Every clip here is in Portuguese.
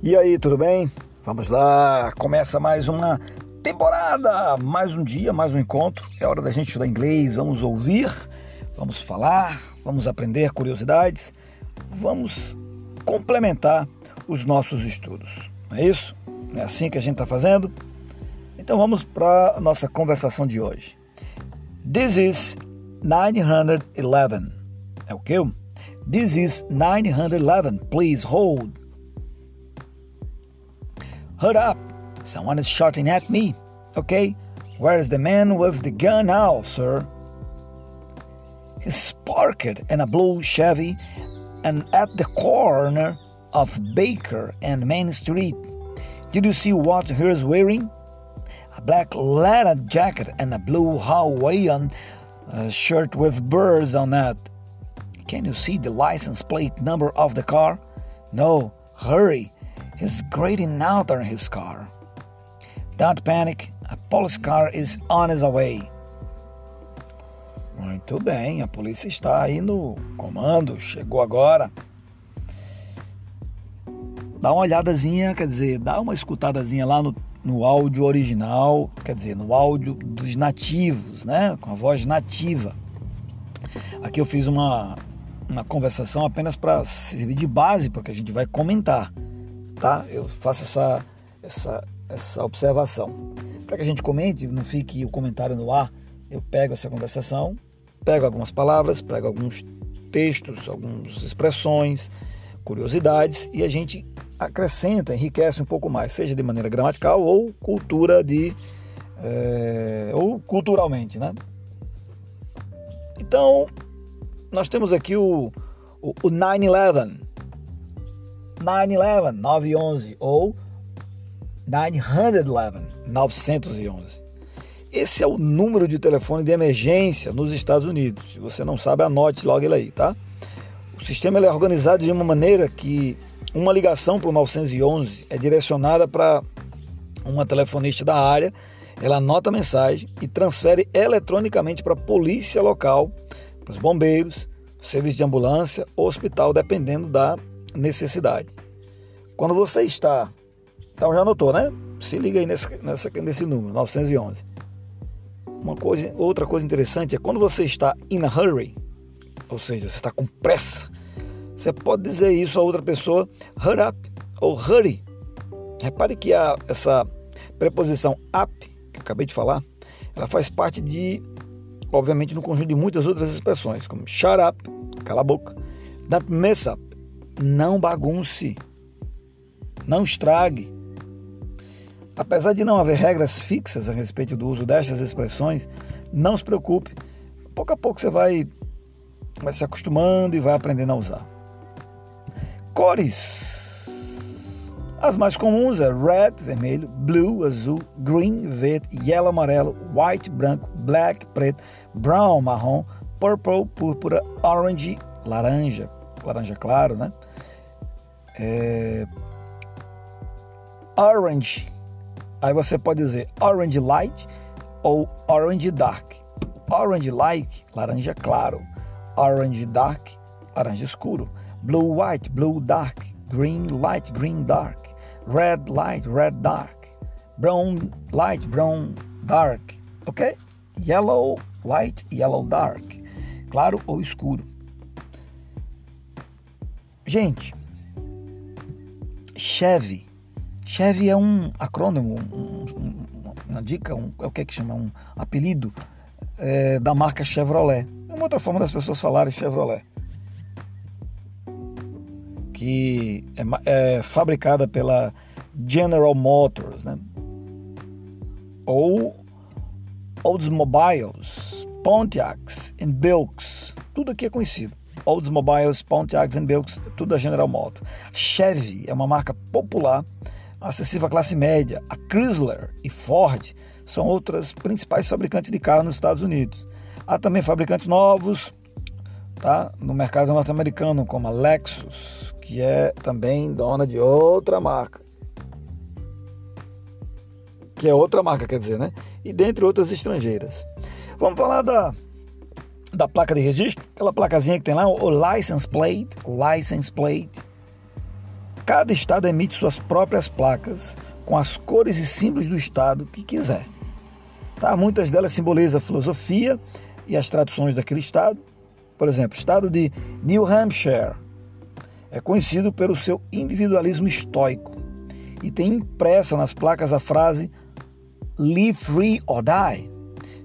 E aí, tudo bem? Vamos lá, começa mais uma temporada, mais um dia, mais um encontro. É hora da gente estudar inglês, vamos ouvir, vamos falar, vamos aprender curiosidades, vamos complementar os nossos estudos. Não é isso? É assim que a gente está fazendo? Então vamos para a nossa conversação de hoje. This is 911. É o quê? This is 911. Please hold. Hold up! Someone is shouting at me. Okay, where's the man with the gun now, sir? He's parked in a blue Chevy and at the corner of Baker and Main Street. Did you see what he is wearing? A black leather jacket and a blue Hawaiian uh, shirt with birds on it. Can you see the license plate number of the car? No, hurry. He's grading out on his car. Don't panic, a police car is on his way. Muito bem, a polícia está aí no comando, chegou agora. Dá uma olhadazinha, quer dizer, dá uma escutadazinha lá no, no áudio original, quer dizer, no áudio dos nativos, né? Com a voz nativa. Aqui eu fiz uma, uma conversação apenas para servir de base, porque a gente vai comentar tá? Eu faço essa, essa, essa observação. Para que a gente comente, não fique o comentário no ar, eu pego essa conversação, pego algumas palavras, pego alguns textos, algumas expressões, curiosidades e a gente acrescenta, enriquece um pouco mais, seja de maneira gramatical ou cultura de é, ou culturalmente, né? Então nós temos aqui o, o, o 9/11, 911, 911 ou 911, 911. Esse é o número de telefone de emergência nos Estados Unidos. Se você não sabe, anote logo ele aí, tá? O sistema é organizado de uma maneira que uma ligação para o 911 é direcionada para uma telefonista da área, ela anota a mensagem e transfere eletronicamente para a polícia local, para os bombeiros, serviço de ambulância ou hospital, dependendo da necessidade. Quando você está. Então já anotou, né? Se liga aí nesse, nessa, nesse número, 911. Uma coisa, outra coisa interessante é quando você está in a hurry, ou seja, você está com pressa, você pode dizer isso a outra pessoa, hurry up ou hurry. Repare que a, essa preposição up, que eu acabei de falar, ela faz parte de, obviamente, no conjunto de muitas outras expressões, como shut up, cala a boca, don't mess up, não bagunce, não estrague. Apesar de não haver regras fixas a respeito do uso destas expressões, não se preocupe, pouco a pouco você vai, vai se acostumando e vai aprendendo a usar. Cores. As mais comuns é red, vermelho, blue, azul, green, verde, yellow, amarelo, white, branco, black, preto, brown, marrom, purple, púrpura, orange, laranja, laranja claro, né? É... Orange. Aí você pode dizer orange light ou orange dark. Orange light, laranja claro. Orange dark, laranja escuro. Blue white, blue dark. Green light, green dark. Red light, red dark. Brown light, brown dark. Ok? Yellow light, yellow dark. Claro ou escuro. Gente, Chevy. Chevy é um acrônimo, um, um, uma dica, um, é o que é que chama? Um apelido é, da marca Chevrolet. É uma outra forma das pessoas falarem Chevrolet. Que é, é fabricada pela General Motors, né? Ou Oldsmobiles, Pontiacs e Bilks. Tudo aqui é conhecido. Oldsmobiles, Pontiacs e Bilks, tudo da General Motors. Chevy é uma marca popular, acessível à classe média. A Chrysler e Ford são outras principais fabricantes de carros nos Estados Unidos. Há também fabricantes novos tá, no mercado norte-americano, como a Lexus, que é também dona de outra marca. Que é outra marca, quer dizer, né? E dentre outras estrangeiras. Vamos falar da da placa de registro, aquela placazinha que tem lá, o license plate, license plate. Cada estado emite suas próprias placas com as cores e símbolos do estado que quiser. Tá? Muitas delas simbolizam a filosofia e as tradições daquele estado. Por exemplo, o estado de New Hampshire é conhecido pelo seu individualismo estoico e tem impressa nas placas a frase Live free or die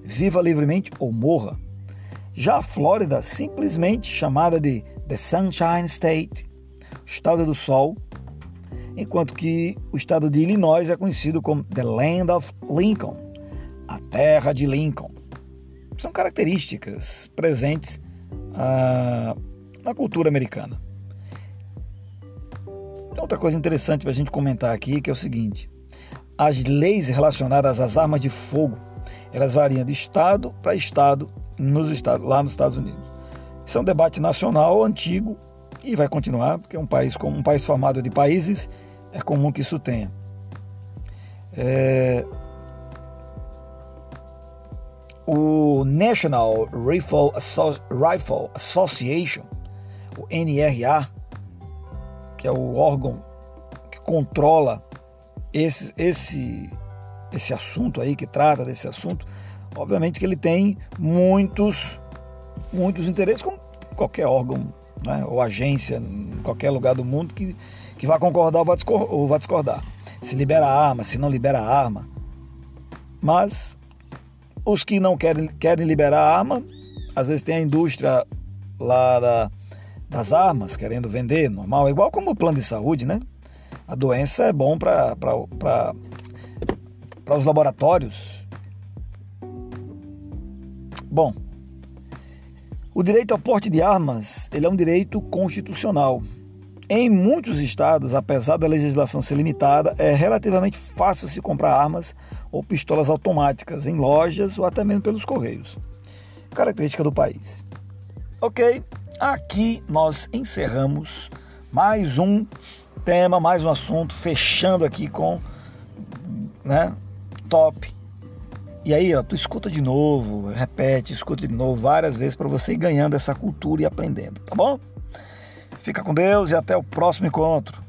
viva livremente ou morra. Já a Flórida, simplesmente chamada de The Sunshine State, estado do sol, enquanto que o estado de Illinois é conhecido como The Land of Lincoln, a terra de Lincoln. São características presentes ah, na cultura americana. Outra coisa interessante para a gente comentar aqui que é o seguinte: as leis relacionadas às armas de fogo elas variam de estado para estado nos estados, lá nos Estados Unidos. Isso é um debate nacional antigo e vai continuar, porque é um país como um país formado de países, é comum que isso tenha. É... O National Rifle, Rifle Association, o NRA, que é o órgão que controla esse, esse esse assunto aí, que trata desse assunto, obviamente que ele tem muitos, muitos interesses, como qualquer órgão né, ou agência em qualquer lugar do mundo que, que vai concordar ou vai, discordar, ou discordar. Se libera arma, se não libera arma. Mas os que não querem, querem liberar arma, às vezes tem a indústria lá da, das armas querendo vender, normal, igual como o plano de saúde, né? A doença é bom para os laboratórios? Bom, o direito ao porte de armas ele é um direito constitucional. Em muitos estados, apesar da legislação ser limitada, é relativamente fácil se comprar armas ou pistolas automáticas em lojas ou até mesmo pelos correios. Característica do país. Ok, aqui nós encerramos mais um tema, mais um assunto, fechando aqui com né, top. E aí, ó, tu escuta de novo, repete, escuta de novo várias vezes para você ir ganhando essa cultura e aprendendo, tá bom? Fica com Deus e até o próximo encontro.